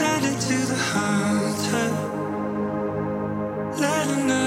Will you lift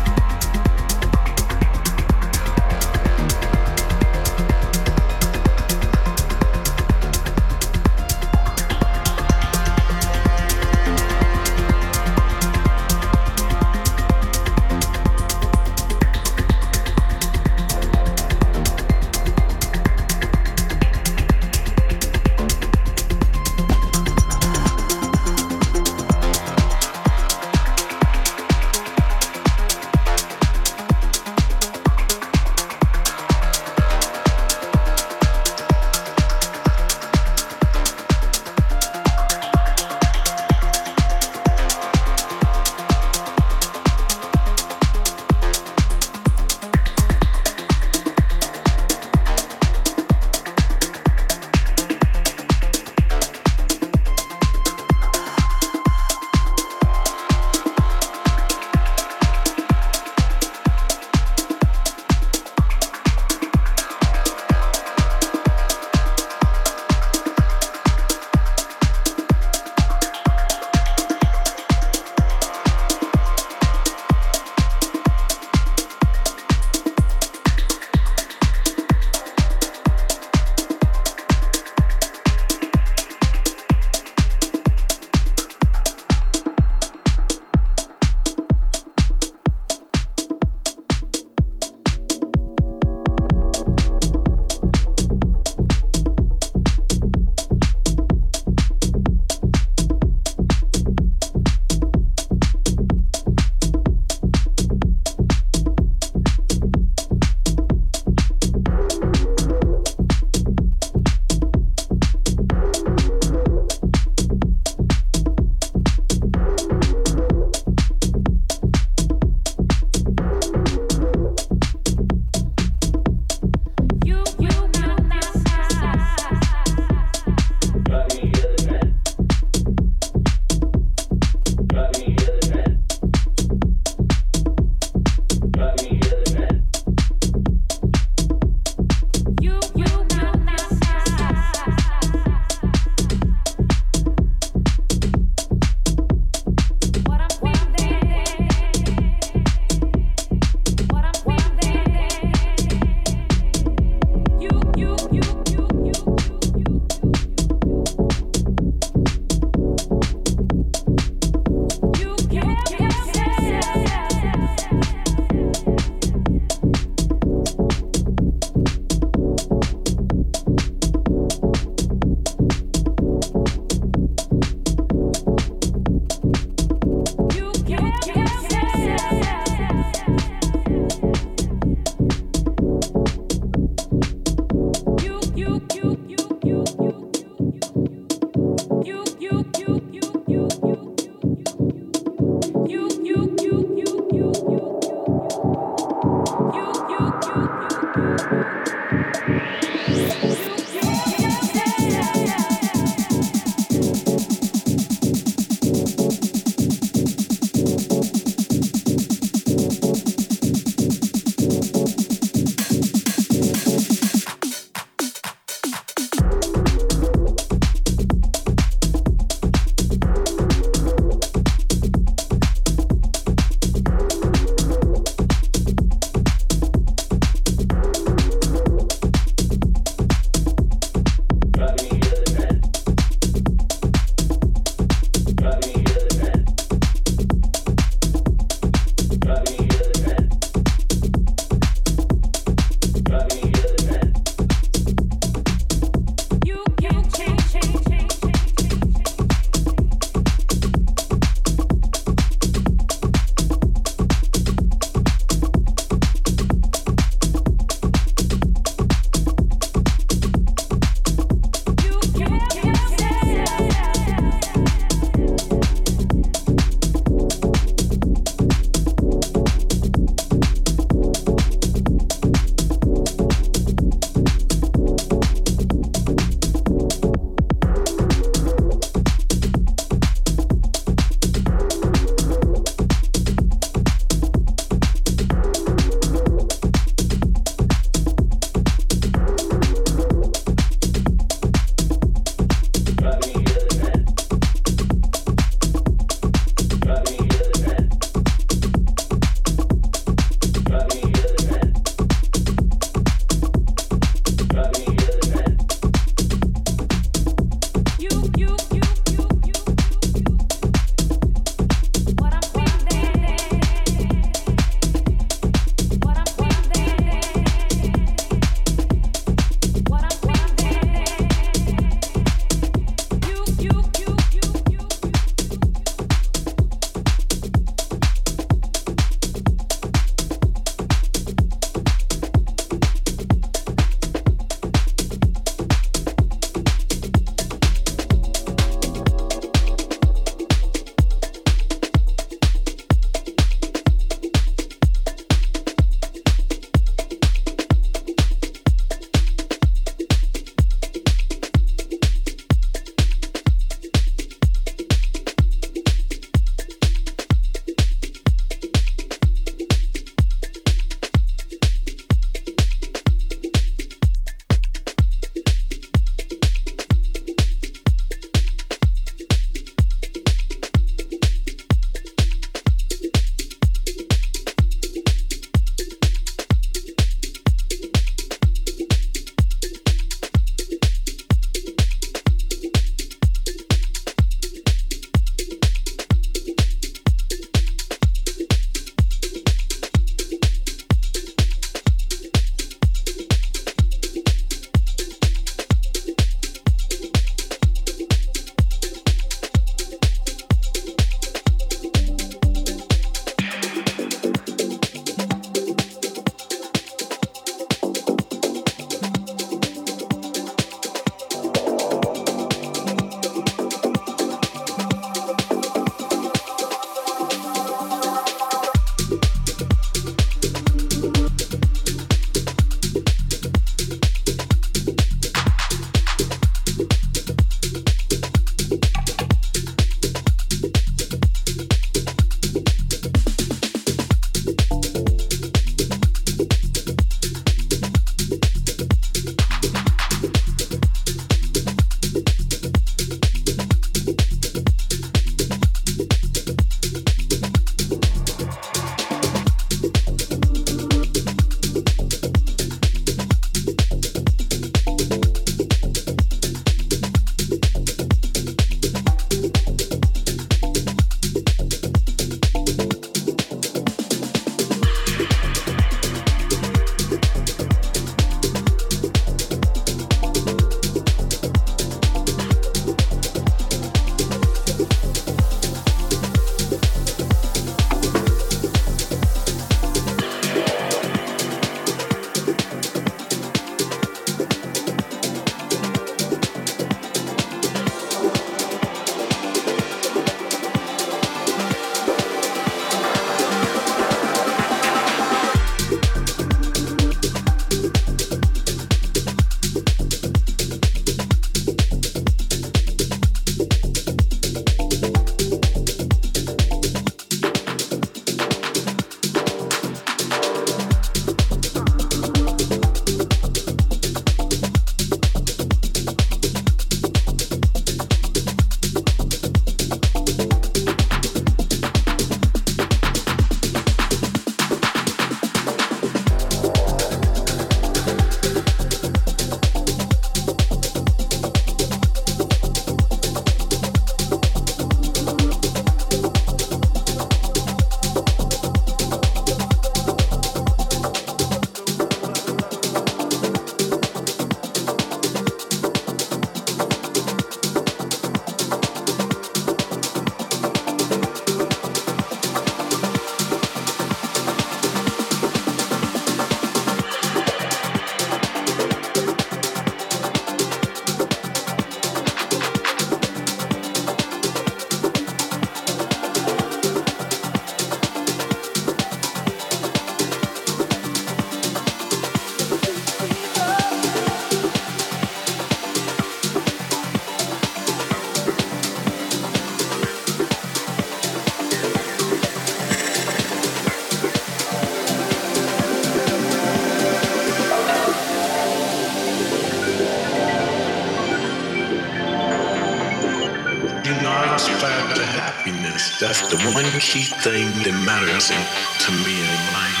happiness. That's the one key thing that matters to me in life.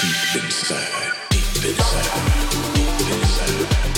Deep inside, deep inside, deep inside.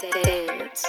dance.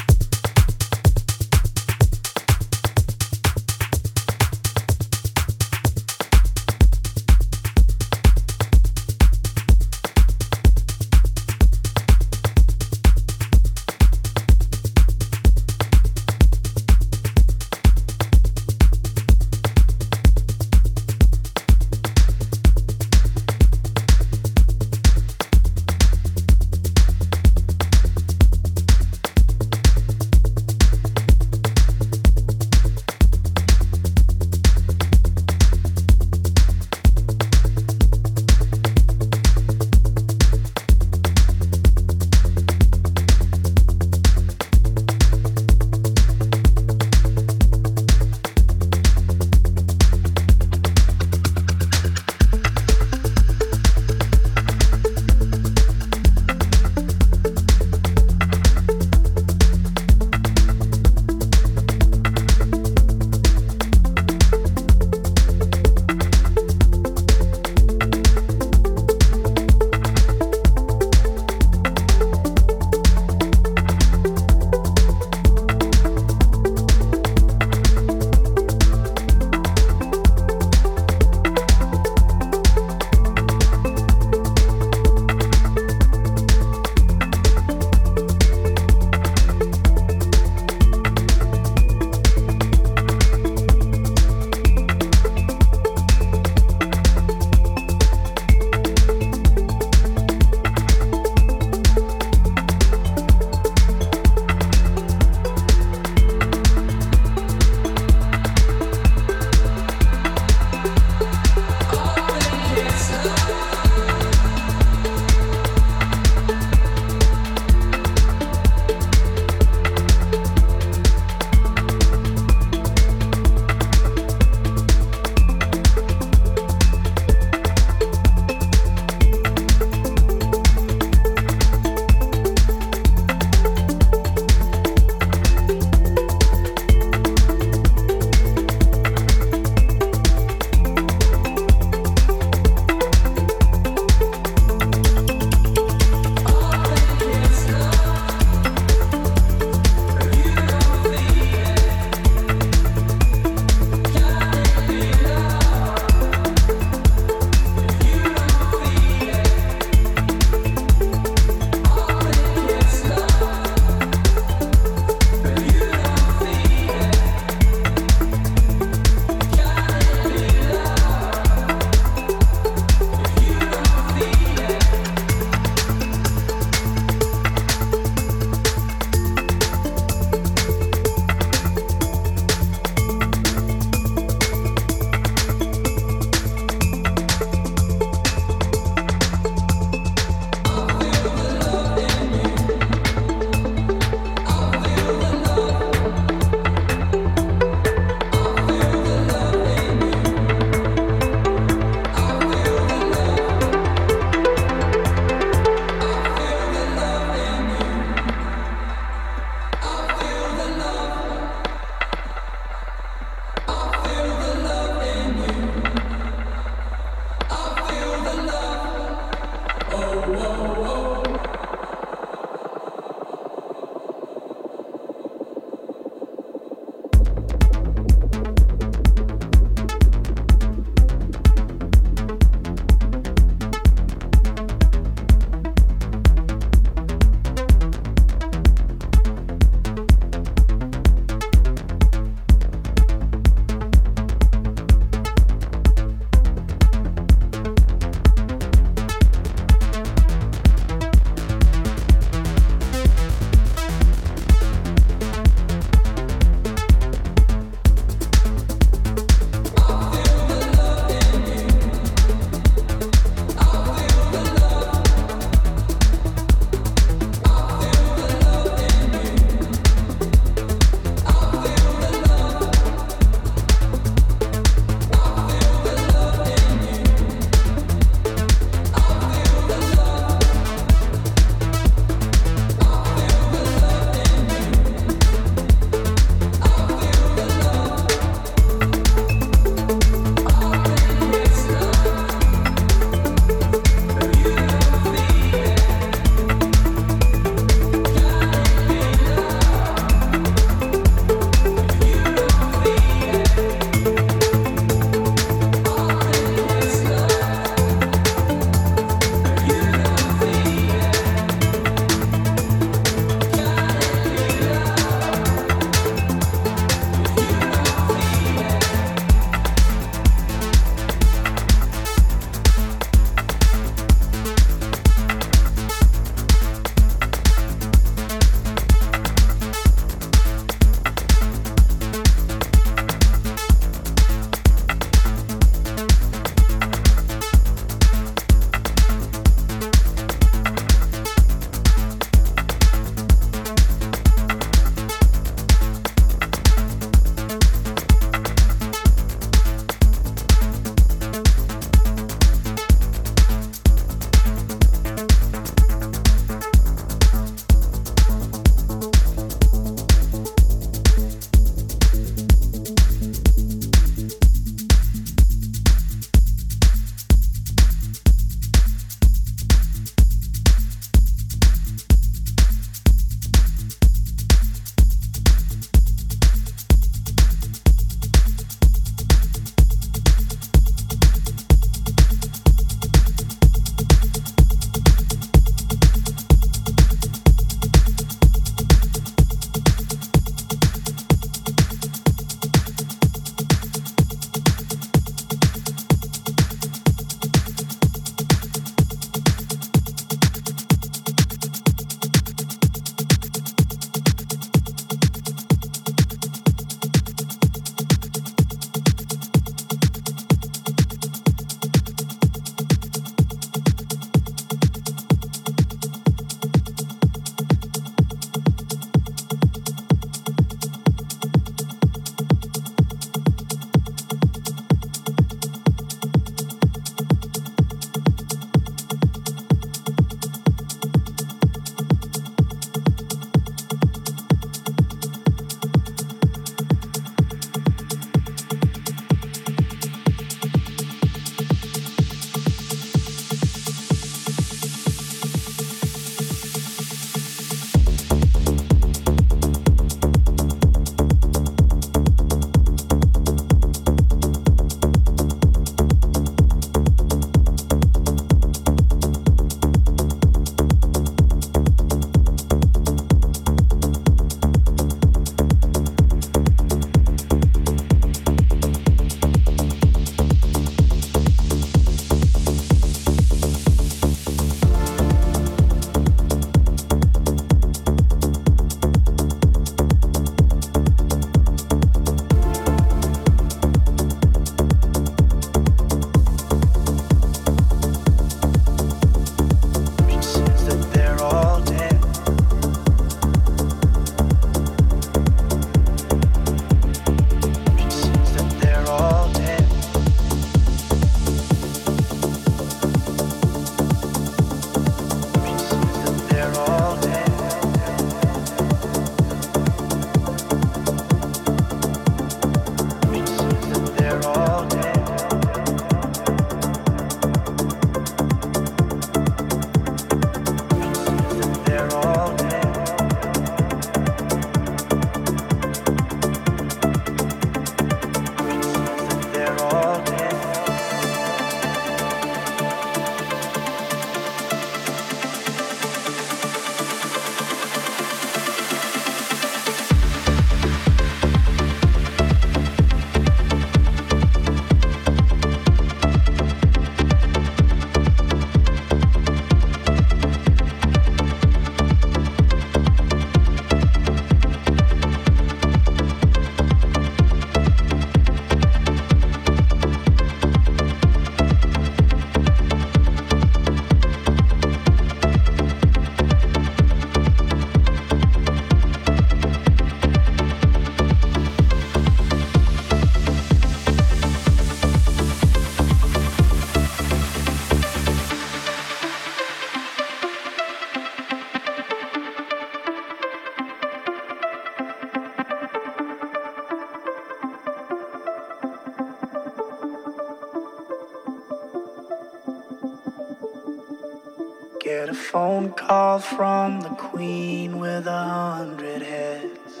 From the queen with a hundred heads.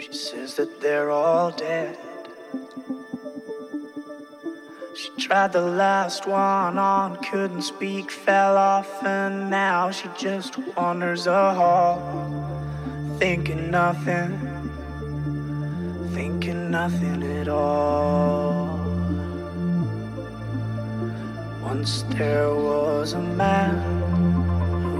She says that they're all dead. She tried the last one on, couldn't speak, fell off, and now she just wanders a hall, thinking nothing, thinking nothing at all. Once there was a man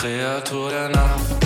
Kreatur der Nacht.